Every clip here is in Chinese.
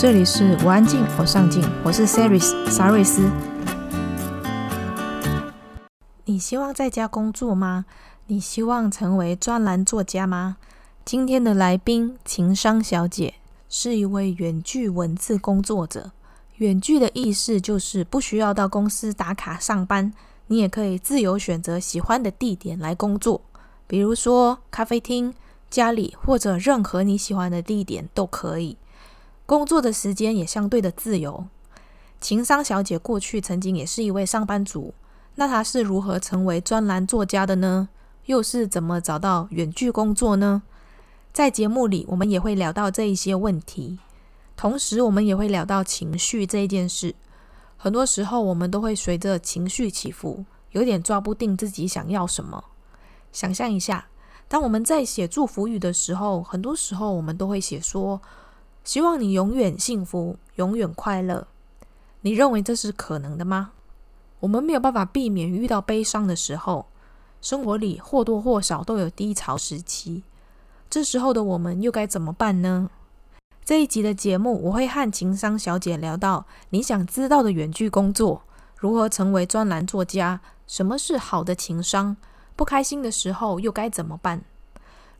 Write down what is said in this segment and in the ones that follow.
这里是我安静，我上进，我是 Saris 沙瑞斯。你希望在家工作吗？你希望成为专栏作家吗？今天的来宾情商小姐是一位远距文字工作者。远距的意思就是不需要到公司打卡上班，你也可以自由选择喜欢的地点来工作，比如说咖啡厅。家里或者任何你喜欢的地点都可以，工作的时间也相对的自由。情商小姐过去曾经也是一位上班族，那她是如何成为专栏作家的呢？又是怎么找到远距工作呢？在节目里，我们也会聊到这一些问题，同时我们也会聊到情绪这一件事。很多时候，我们都会随着情绪起伏，有点抓不定自己想要什么。想象一下。当我们在写祝福语的时候，很多时候我们都会写说：“希望你永远幸福，永远快乐。”你认为这是可能的吗？我们没有办法避免遇到悲伤的时候，生活里或多或少都有低潮时期。这时候的我们又该怎么办呢？这一集的节目，我会和情商小姐聊到你想知道的远距工作，如何成为专栏作家，什么是好的情商。不开心的时候又该怎么办？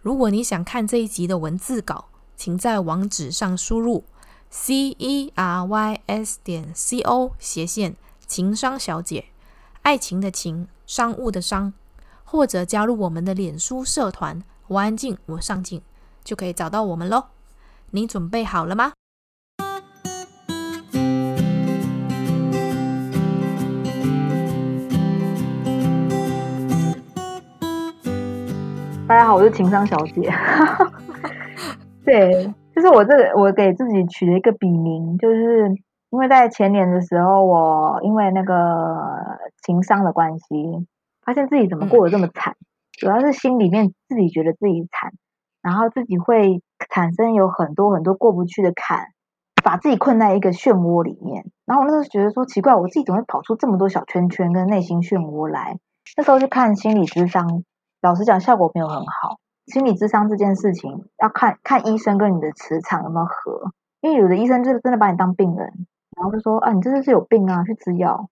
如果你想看这一集的文字稿，请在网址上输入 c e r y s 点 c o 斜线情商小姐，爱情的情，商务的商，或者加入我们的脸书社团“我安静，我上进”，就可以找到我们喽。你准备好了吗？大家好，我是情商小姐。对，就是我这个，我给自己取了一个笔名，就是因为在前年的时候，我因为那个情商的关系，发现自己怎么过得这么惨，主要是心里面自己觉得自己惨，然后自己会产生有很多很多过不去的坎，把自己困在一个漩涡里面。然后我那时候觉得说奇怪，我自己怎么会跑出这么多小圈圈跟内心漩涡来？那时候去看心理智商。老实讲，效果没有很好。心理智商这件事情，要看看医生跟你的磁场有没有合。因为有的医生就是真的把你当病人，然后就说啊，你真的是有病啊，去吃药。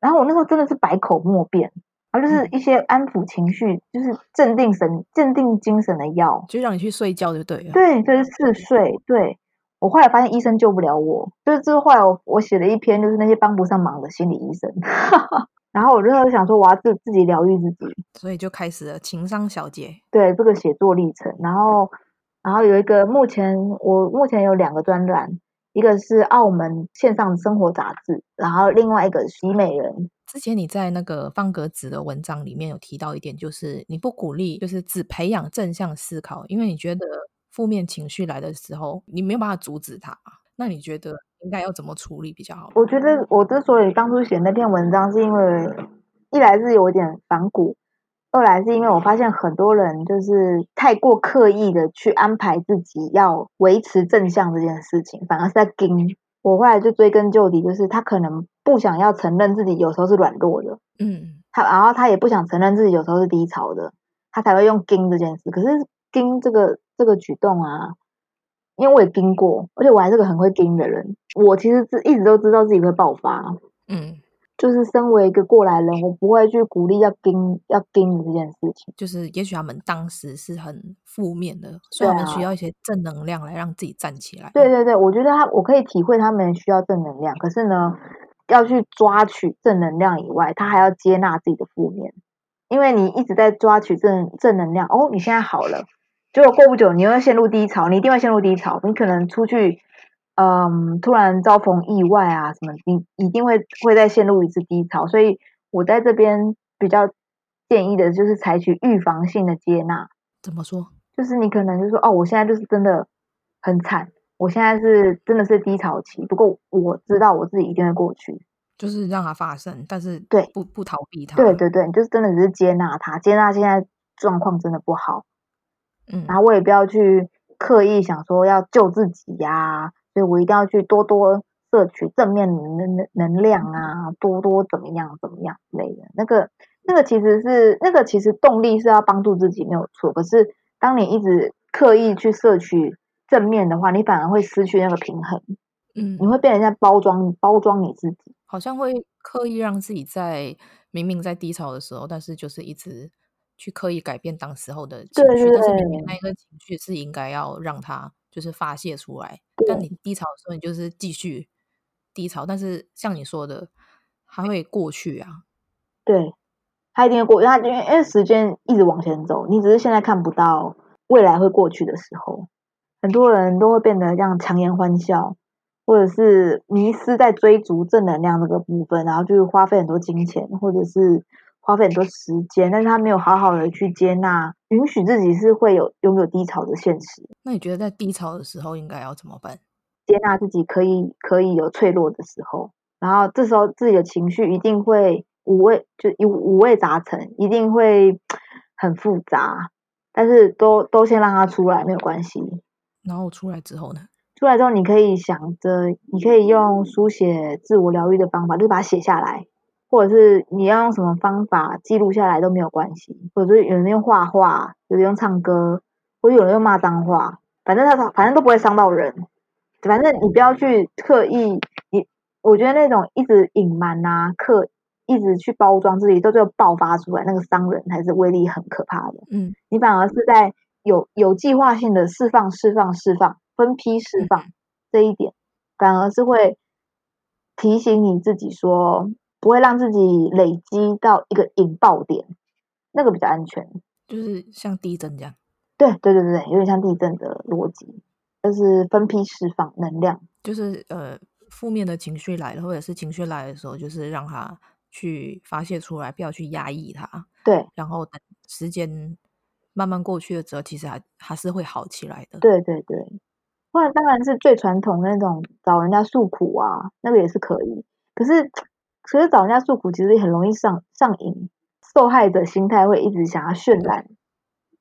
然后我那时候真的是百口莫辩，然后就是一些安抚情绪，就是镇定神、镇定精神的药，就让你去睡觉就对了。对，就是嗜睡。对，我后来发现医生救不了我，就是之后来我我写了一篇，就是那些帮不上忙的心理医生。然后我就想说，我要自自己疗愈自己，所以就开始了情商小姐对这个写作历程。然后，然后有一个目前我目前有两个专栏，一个是澳门线上生活杂志，然后另外一个是医美人。之前你在那个方格子的文章里面有提到一点，就是你不鼓励，就是只培养正向思考，因为你觉得负面情绪来的时候，你没有办法阻止它。那你觉得？应该要怎么处理比较好？我觉得我之所以当初写那篇文章，是因为一来是有点反骨，二来是因为我发现很多人就是太过刻意的去安排自己要维持正向这件事情，反而是在盯。我后来就追根究底，就是他可能不想要承认自己有时候是软弱的，嗯，他然后他也不想承认自己有时候是低潮的，他才会用盯这件事。可是盯这个这个举动啊。因为我也盯过，而且我还是个很会盯的人。我其实是一直都知道自己会爆发，嗯，就是身为一个过来人，我不会去鼓励要盯要盯的这件事情。就是也许他们当时是很负面的，所以他们需要一些正能量来让自己站起来。对对对，我觉得他我可以体会他们需要正能量，可是呢，要去抓取正能量以外，他还要接纳自己的负面，因为你一直在抓取正正能量。哦，你现在好了。结果过不久，你又要陷入低潮，你一定会陷入低潮。你可能出去，嗯，突然遭逢意外啊什么，你一定会会再陷入一次低潮。所以我在这边比较建议的就是采取预防性的接纳。怎么说？就是你可能就说，哦，我现在就是真的很惨，我现在是真的是低潮期。不过我知道我自己一定会过去，就是让它发生，但是对，不不逃避它。对对对，你就是真的只是接纳它，接纳现在状况真的不好。嗯，然后我也不要去刻意想说要救自己呀、啊，所以我一定要去多多摄取正面能能能量啊，多多怎么样怎么样之类的。那个那个其实是那个其实动力是要帮助自己没有错，可是当你一直刻意去摄取正面的话，你反而会失去那个平衡。嗯，你会被人家包装包装你自己，好像会刻意让自己在明明在低潮的时候，但是就是一直去刻意改变当时候的情绪，但是明明那一个情绪是应该要让它就是发泄出来，但你低潮的时候，你就是继续低潮，但是像你说的，它会过去啊，对，它一定会过，它因为因为时间一直往前走，你只是现在看不到未来会过去的时候，很多人都会变得这样强颜欢笑。或者是迷失在追逐正能量这个部分，然后就是花费很多金钱，或者是花费很多时间，但是他没有好好的去接纳，允许自己是会有拥有低潮的现实。那你觉得在低潮的时候应该要怎么办？接纳自己可以可以有脆弱的时候，然后这时候自己的情绪一定会五味就五五味杂陈，一定会 很复杂，但是都都先让它出来没有关系。然后出来之后呢？出来之后，你可以想着，你可以用书写自我疗愈的方法，就是把它写下来，或者是你要用什么方法记录下来都没有关系。或者是有人用画画，有人用唱歌，或者有人用骂脏话，反正他反正都不会伤到人。反正你不要去刻意，你我觉得那种一直隐瞒啊，刻一直去包装自己，到最后爆发出来，那个伤人还是威力很可怕的。嗯，你反而是在有有计划性的释放、释放、释放。分批释放这一点，反而是会提醒你自己说，不会让自己累积到一个引爆点，那个比较安全。就是像地震这样。对对对对，有点像地震的逻辑，就是分批释放能量。就是呃，负面的情绪来了，或者是情绪来的时候，就是让它去发泄出来，不要去压抑它。对，然后等时间慢慢过去了之后，其实还还是会好起来的。对对对。或者当然是最传统的那种找人家诉苦啊，那个也是可以。可是，可是找人家诉苦其实也很容易上上瘾，受害者心态会一直想要渲染。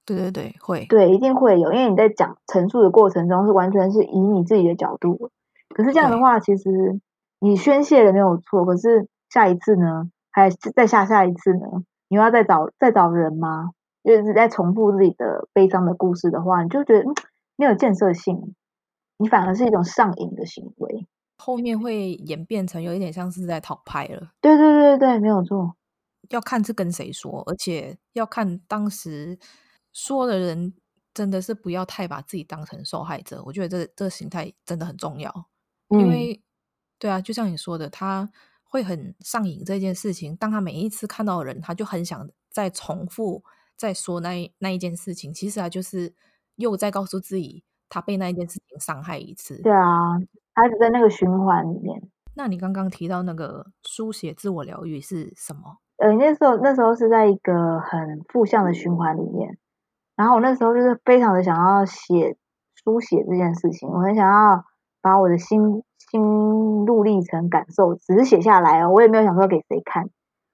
对对对，会。对，一定会有，因为你在讲陈述的过程中是完全是以你自己的角度。可是这样的话，其实你宣泄了没有错，可是下一次呢？还再下下一次呢？你要再找再找人吗？就是在重复自己的悲伤的故事的话，你就觉得嗯，没有建设性。你反而是一种上瘾的行为，后面会演变成有一点像是在讨拍了。对对对对，没有错。要看是跟谁说，而且要看当时说的人真的是不要太把自己当成受害者。我觉得这这个心态真的很重要，嗯、因为对啊，就像你说的，他会很上瘾这件事情。当他每一次看到人，他就很想再重复再说那那一件事情。其实他就是又在告诉自己。他被那一件事情伤害一次，对啊，他是在那个循环里面。那你刚刚提到那个书写自我疗愈是什么？呃，那时候那时候是在一个很负向的循环里面，然后我那时候就是非常的想要写书写这件事情，我很想要把我的心心路历程感受，只是写下来哦，我也没有想说给谁看，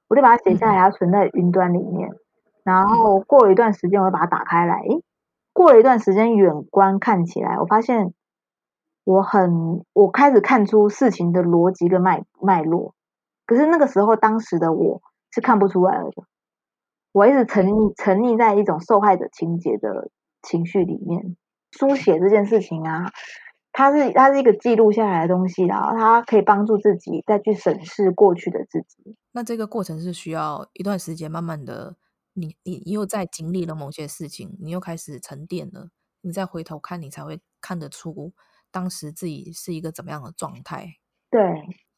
我就把它写下来，它存在云端里面，嗯、然后过了一段时间，我就把它打开来，诶过了一段时间，远观看起来，我发现我很，我开始看出事情的逻辑跟脉脉络。可是那个时候，当时的我是看不出来的。我一直沉溺沉溺在一种受害者情节的情绪里面。书写这件事情啊，它是它是一个记录下来的东西，然后它可以帮助自己再去审视过去的自己。那这个过程是需要一段时间，慢慢的。你你又在经历了某些事情，你又开始沉淀了，你再回头看，你才会看得出当时自己是一个怎么样的状态。对，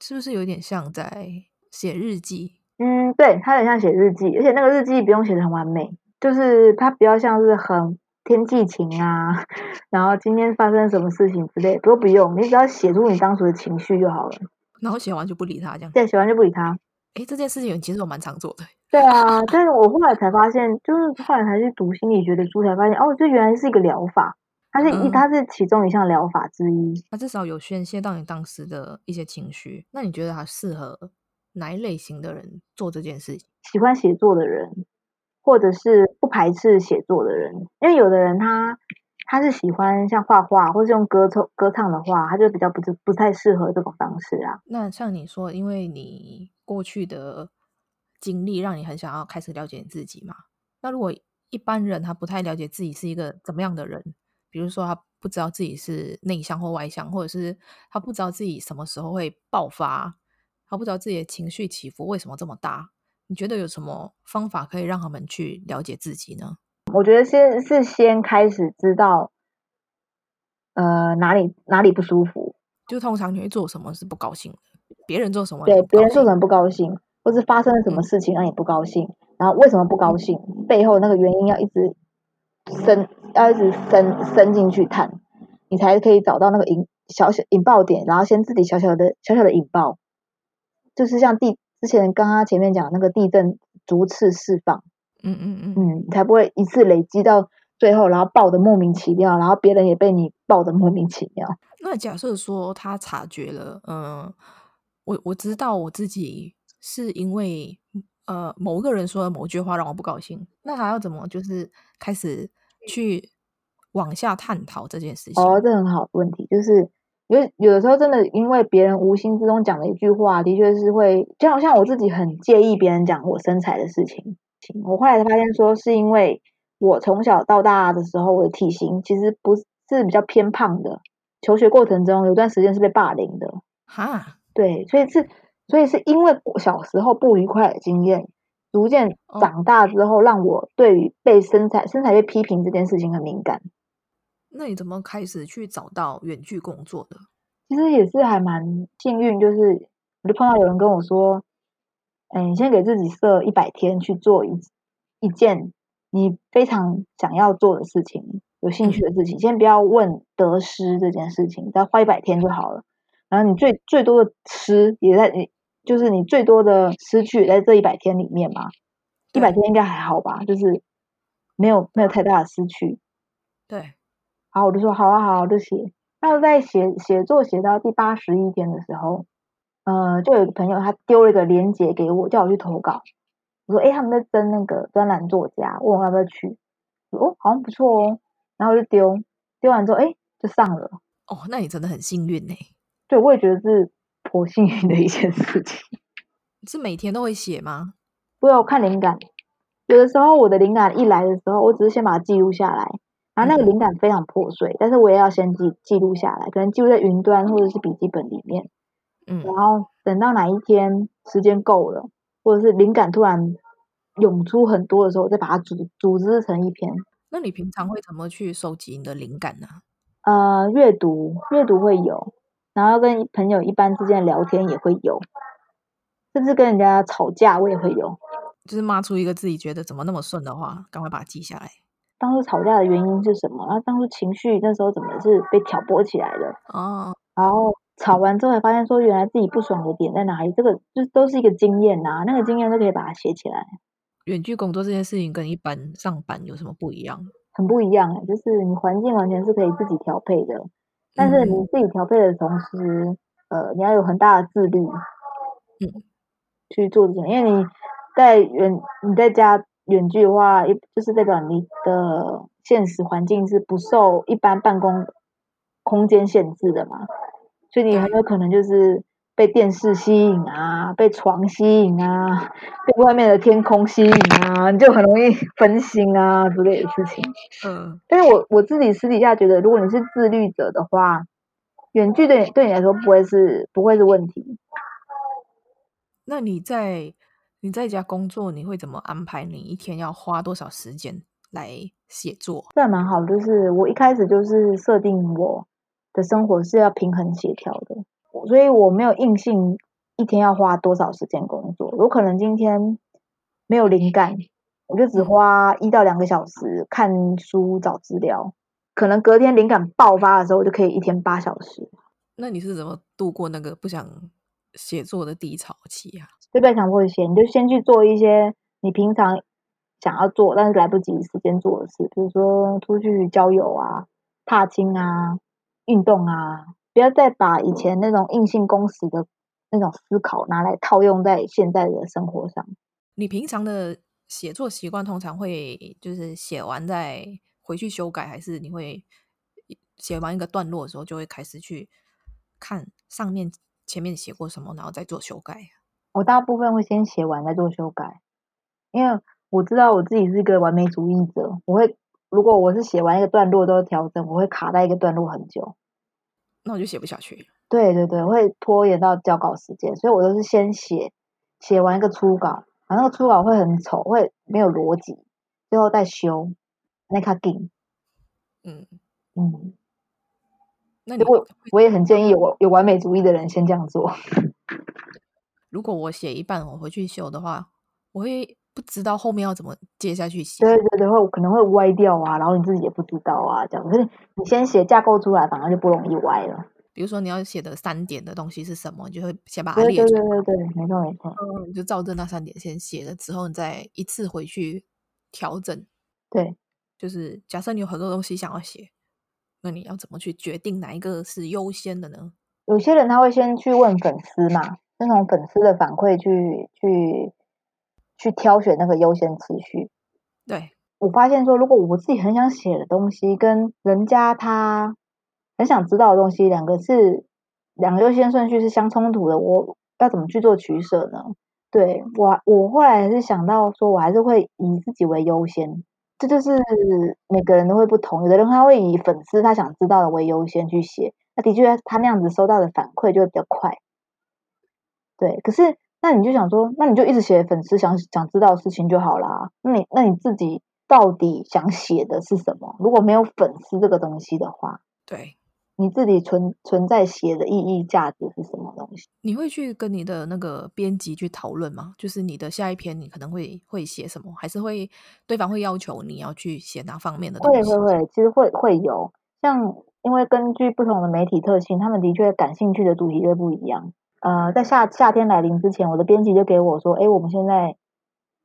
是不是有点像在写日记？嗯，对，它很像写日记，而且那个日记不用写的很完美，就是它比较像是很天气晴啊，然后今天发生什么事情之类，都不用，你只要写出你当时的情绪就好了。然后写完就不理他，这样。对，写完就不理他。哎，这件事情其实我蛮常做的。对啊，但是我后来才发现，就是后来才去读心理学的书，才发现哦，这原来是一个疗法，它是一，嗯、它是其中一项疗法之一。它至少有宣泄到你当时的一些情绪。那你觉得它适合哪一类型的人做这件事情？喜欢写作的人，或者是不排斥写作的人，因为有的人他他是喜欢像画画，或是用歌唱歌唱的话，他就比较不不太适合这种方式啊。那像你说，因为你。过去的经历让你很想要开始了解你自己嘛？那如果一般人他不太了解自己是一个怎么样的人，比如说他不知道自己是内向或外向，或者是他不知道自己什么时候会爆发，他不知道自己的情绪起伏为什么这么大。你觉得有什么方法可以让他们去了解自己呢？我觉得先是先开始知道，呃，哪里哪里不舒服，就通常你会做什么是不高兴的，别人做什么对，别人做什么不高兴，或是发生了什么事情让你不高兴，嗯、然后为什么不高兴，背后那个原因要一直深，要一直伸伸进去探，你才可以找到那个引小小引爆点，然后先自己小小的小小的引爆，就是像地之前刚刚前面讲那个地震逐次释放，嗯嗯嗯嗯，才不会一次累积到最后，然后爆的莫名其妙，然后别人也被你爆的莫名其妙。那假设说他察觉了，嗯，我我知道我自己是因为呃某个人说的某句话让我不高兴，那还要怎么就是开始去往下探讨这件事情？哦，这很好的问题，就是有有的时候真的因为别人无心之中讲了一句话，的确是会，就好像我自己很介意别人讲我身材的事情，我后来才发现说是因为我从小到大的时候，我的体型其实不是比较偏胖的。求学过程中有段时间是被霸凌的，哈，对，所以是，所以是因为小时候不愉快的经验，逐渐长大之后，让我对于被身材、身材被批评这件事情很敏感。那你怎么开始去找到远距工作的？其实也是还蛮幸运，就是我就碰到有人跟我说，哎，你先给自己设一百天去做一一件你非常想要做的事情。有兴趣的事情，先不要问得失这件事情，只要花一百天就好了。然后你最最多的失也在你，就是你最多的失去在这一百天里面嘛。一百天应该还好吧，就是没有没有太大的失去。对，好，我就说好啊，好，我就写。那在写写作写到第八十一天的时候，呃，就有一个朋友他丢了一个链接给我，叫我去投稿。我说，哎，他们在征那个专栏作家，问我要不要去。哦，好像不错哦。然后就丢，丢完之后，哎，就上了。哦，那你真的很幸运呢。对，我也觉得是颇幸运的一件事情。是每天都会写吗？不要看灵感。有的时候我的灵感一来的时候，我只是先把它记录下来，然后那个灵感非常破碎，嗯、但是我也要先记记录下来，可能记录在云端或者是笔记本里面。嗯。然后等到哪一天时间够了，或者是灵感突然涌出很多的时候，我再把它组组织成一篇。那你平常会怎么去收集你的灵感呢？呃，阅读，阅读会有，然后跟朋友一般之间聊天也会有，甚至跟人家吵架我也会有。就是骂出一个自己觉得怎么那么顺的话，赶快把它记下来。当初吵架的原因是什么？然后当初情绪那时候怎么是被挑拨起来的？哦。然后吵完之后才发现说，原来自己不爽的点在哪里？这个就都是一个经验呐，那个经验都可以把它写起来。远距工作这件事情跟一般上班有什么不一样？很不一样哎，就是你环境完全是可以自己调配的，但是你自己调配的同时，嗯、呃，你要有很大的自律，嗯，去做这件，因为你在远你在家远距的话，一就是代表你的现实环境是不受一般办公空间限制的嘛，所以你很有可能就是。被电视吸引啊，被床吸引啊，被外面的天空吸引啊，你就很容易分心啊之类的事情。嗯，但是我我自己私底下觉得，如果你是自律者的话，远距对对你来说不会是不会是问题。那你在你在家工作，你会怎么安排？你一天要花多少时间来写作？这还蛮好，就是我一开始就是设定我的生活是要平衡协调的。所以我没有硬性一天要花多少时间工作，有可能今天没有灵感，我就只花一到两个小时看书找资料，可能隔天灵感爆发的时候，我就可以一天八小时。那你是怎么度过那个不想写作的低潮期啊？就不要强迫写，你就先去做一些你平常想要做但是来不及时间做的事，比如说出去郊游啊、踏青啊、运动啊。不要再把以前那种硬性公式的那种思考拿来套用在现在的生活上。你平常的写作习惯通常会就是写完再回去修改，还是你会写完一个段落的时候就会开始去看上面前面写过什么，然后再做修改？我大部分会先写完再做修改，因为我知道我自己是一个完美主义者，我会如果我是写完一个段落都调整，我会卡在一个段落很久，那我就写不下去。对对对，会拖延到交稿时间，所以我都是先写，写完一个初稿，然后那个初稿会很丑，会没有逻辑，最后再修，那卡紧。嗯嗯，那你我我也很建议有有完美主义的人先这样做。如果我写一半我回去修的话，我会不知道后面要怎么接下去写。对对对，会可能会歪掉啊，然后你自己也不知道啊，这样。可是你先写架构出来，反而就不容易歪了。比如说你要写的三点的东西是什么，你就会先把它列出来。对对对对，没错没错。嗯，你就照着那三点先写了之后，你再一次回去调整。对，就是假设你有很多东西想要写，那你要怎么去决定哪一个是优先的呢？有些人他会先去问粉丝嘛，那种粉丝的反馈去去去挑选那个优先次序。对，我发现说，如果我自己很想写的东西跟人家他。很想知道的东西，两个是两个优先顺序是相冲突的，我要怎么去做取舍呢？对，我，我后来还是想到说，我还是会以自己为优先，这就是每个人都会不同，有的人他会以粉丝他想知道的为优先去写，那的确他那样子收到的反馈就会比较快。对，可是那你就想说，那你就一直写粉丝想想知道的事情就好啦。那你那你自己到底想写的是什么？如果没有粉丝这个东西的话，对。你自己存存在写的意义价值是什么东西？你会去跟你的那个编辑去讨论吗？就是你的下一篇你可能会会写什么？还是会对方会要求你要去写哪方面的东西？会会会，其实会会有。像因为根据不同的媒体特性，他们的确感兴趣的主题会不一样。呃，在夏夏天来临之前，我的编辑就给我说：“哎，我们现在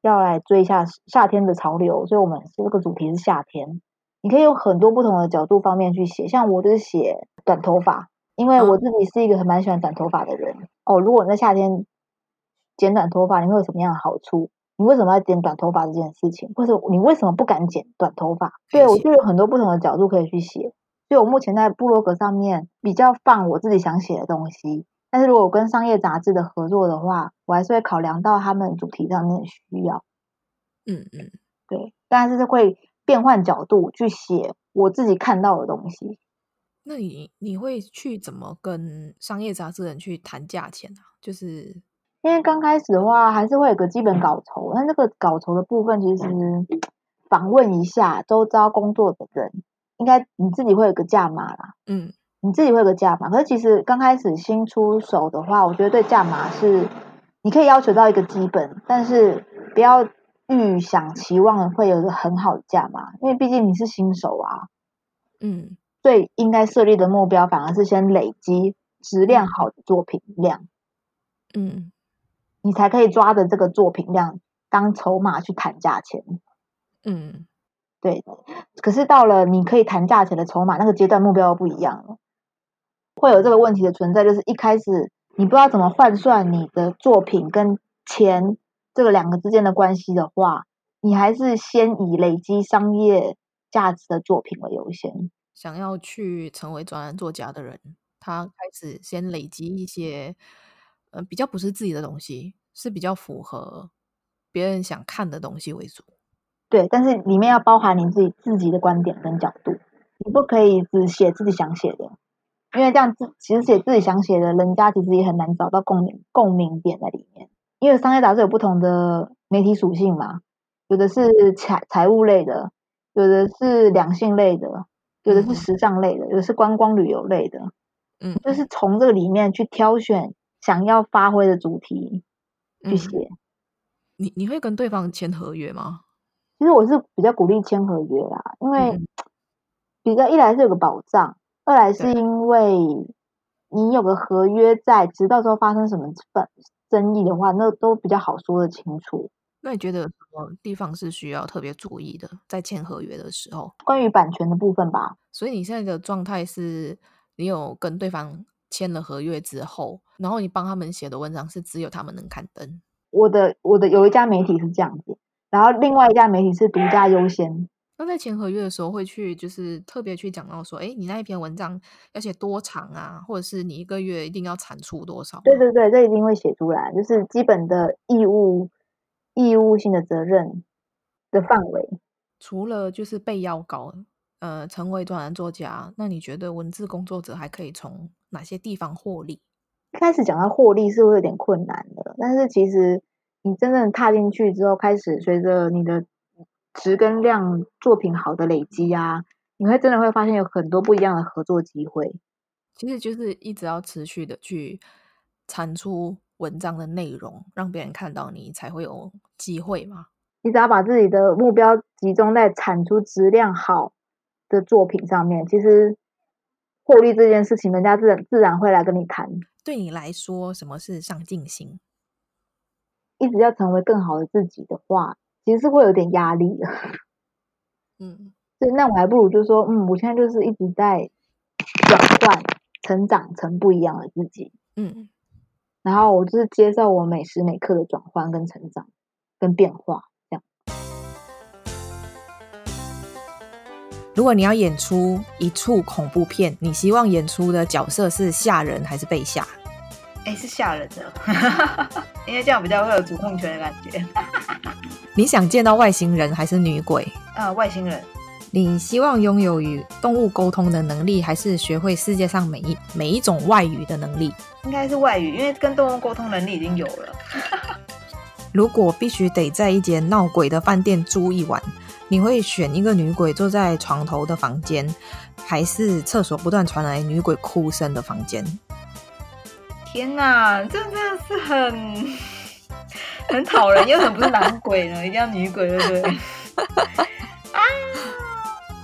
要来追一下夏天的潮流，所以我们这个主题是夏天。”你可以用很多不同的角度方面去写，像我就是写短头发，因为我自己是一个很蛮喜欢短头发的人哦。如果你在夏天剪短头发，你会有什么样的好处？你为什么要剪短头发这件事情？或者你为什么不敢剪短头发？对，我就有很多不同的角度可以去写。所以我目前在部落格上面比较放我自己想写的东西，但是如果我跟商业杂志的合作的话，我还是会考量到他们主题上面的需要。嗯嗯，对，但是会。变换角度去写我自己看到的东西。那你你会去怎么跟商业杂志人去谈价钱啊？就是因为刚开始的话，还是会有个基本稿酬，但这个稿酬的部分，其实访问一下周遭工作的人，应该你自己会有个价码啦。嗯，你自己会有个价码。可是其实刚开始新出手的话，我觉得对价码是你可以要求到一个基本，但是不要。预想期望会有一个很好的价码，因为毕竟你是新手啊，嗯，最应该设立的目标反而是先累积质量好的作品量，嗯，你才可以抓着这个作品量当筹码去谈价钱，嗯，对。可是到了你可以谈价钱的筹码那个阶段，目标又不一样了，会有这个问题的存在，就是一开始你不知道怎么换算你的作品跟钱。这个两个之间的关系的话，你还是先以累积商业价值的作品为优先。想要去成为专栏作家的人，他开始先累积一些，呃，比较不是自己的东西，是比较符合别人想看的东西为主。对，但是里面要包含你自己自己的观点跟角度，你不可以只写自己想写的，因为这样子其实写自己想写的，人家其实也很难找到共鸣共鸣点在里面。因为商业杂志有不同的媒体属性嘛，有的是财财务类的，有的是两性类的，有的是时尚类的，有的是观光旅游类的，嗯，就是从这个里面去挑选想要发挥的主题去写。嗯、你你会跟对方签合约吗？其实我是比较鼓励签合约啦，因为比较一来是有个保障，二来是因为你有个合约在，直到时候发生什么分。争议的话，那都比较好说得清楚。那你觉得什么地方是需要特别注意的，在签合约的时候？关于版权的部分吧。所以你现在的状态是，你有跟对方签了合约之后，然后你帮他们写的文章是只有他们能刊登。我的我的有一家媒体是这样子，然后另外一家媒体是独家优先。那在签合约的时候，会去就是特别去讲到说，哎，你那一篇文章要写多长啊，或者是你一个月一定要产出多少？对对对，这一定会写出来，就是基本的义务义务性的责任的范围。除了就是被要稿，呃，成为专栏作家，那你觉得文字工作者还可以从哪些地方获利？一开始讲到获利是会有点困难的，但是其实你真正踏进去之后，开始随着你的质跟量作品好的累积啊，你会真的会发现有很多不一样的合作机会。其实就是一直要持续的去产出文章的内容，让别人看到你，才会有机会嘛。你只要把自己的目标集中在产出质量好的作品上面，其实获利这件事情，人家自然自然会来跟你谈。对你来说，什么是上进心？一直要成为更好的自己的话，其实是会有点压力的。嗯，对，那我还不如就说，嗯，我现在就是一直在转换。成长成不一样的自己，嗯，然后我就是接受我每时每刻的转换跟成长跟变化，这样。如果你要演出一处恐怖片，你希望演出的角色是吓人还是被吓？哎，是吓人的，因为这样比较会有主控权的感觉。你想见到外星人还是女鬼？啊，外星人。你希望拥有与动物沟通的能力，还是学会世界上每一每一种外语的能力？应该是外语，因为跟动物沟通能力已经有了。如果必须得在一间闹鬼的饭店住一晚，你会选一个女鬼坐在床头的房间，还是厕所不断传来女鬼哭声的房间？天哪，这真的是很 很讨人，又很不是男鬼呢，一定要女鬼，对不对？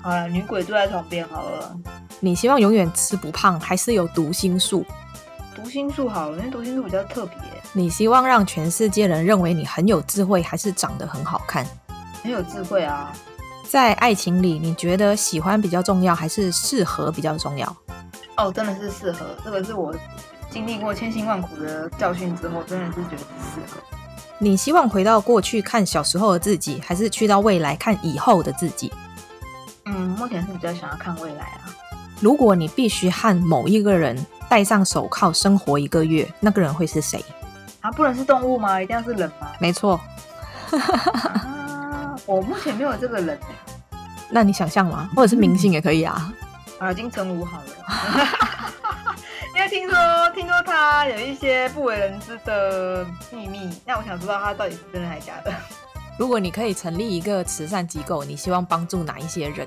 好了，女鬼坐在床边好了。你希望永远吃不胖，还是有读心术？读心术好了，因为读心术比较特别。你希望让全世界人认为你很有智慧，还是长得很好看？很有智慧啊。在爱情里，你觉得喜欢比较重要，还是适合比较重要？哦，真的是适合。这个是我经历过千辛万苦的教训之后，真的是觉得是适合。你希望回到过去看小时候的自己，还是去到未来看以后的自己？嗯，目前是比较想要看未来啊。如果你必须和某一个人戴上手铐生活一个月，那个人会是谁？啊，不能是动物吗？一定要是人吗？没错。啊，我目前没有这个人。那你想象吗？或者是明星也可以啊。嗯、啊，金城武好了。听说，听说他有一些不为人知的秘密，那我想知道他到底是真的还是假的。如果你可以成立一个慈善机构，你希望帮助哪一些人？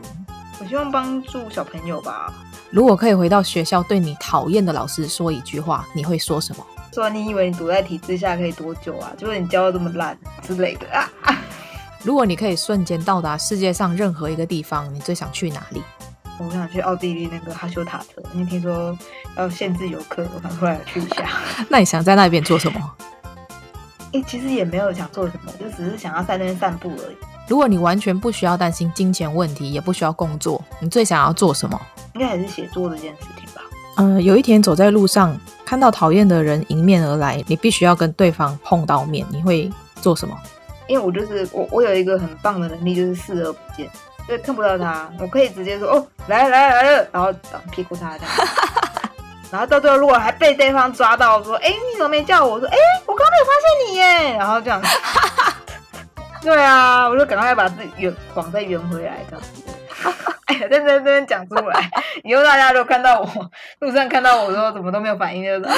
我希望帮助小朋友吧。如果可以回到学校对你讨厌的老师说一句话，你会说什么？说你以为你躲在体制下可以多久啊？结果你教的这么烂之类的啊，啊！如果你可以瞬间到达世界上任何一个地方，你最想去哪里？我想去奥地利那个哈修塔特，因为听说要限制游客，我想过来去一下。那你想在那边做什么？其实也没有想做什么，就只是想要在那边散步而已。如果你完全不需要担心金钱问题，也不需要工作，你最想要做什么？应该还是写作这件事情吧。嗯、呃，有一天走在路上，看到讨厌的人迎面而来，你必须要跟对方碰到面，你会做什么？因为我就是我，我有一个很棒的能力，就是视而不见，就看不到他，我可以直接说哦，来来来了，然后屁股他这样。然后到最后，如果还被对方抓到，说：“哎，你怎么没叫我？”我说：“哎，我刚刚没有发现你耶。”然后这样子，对啊，我就赶快把自己圆谎再圆回来，这样子。哎呀，在在这边讲出来，以后大家都看到我路上看到我说怎么都没有反应，就是。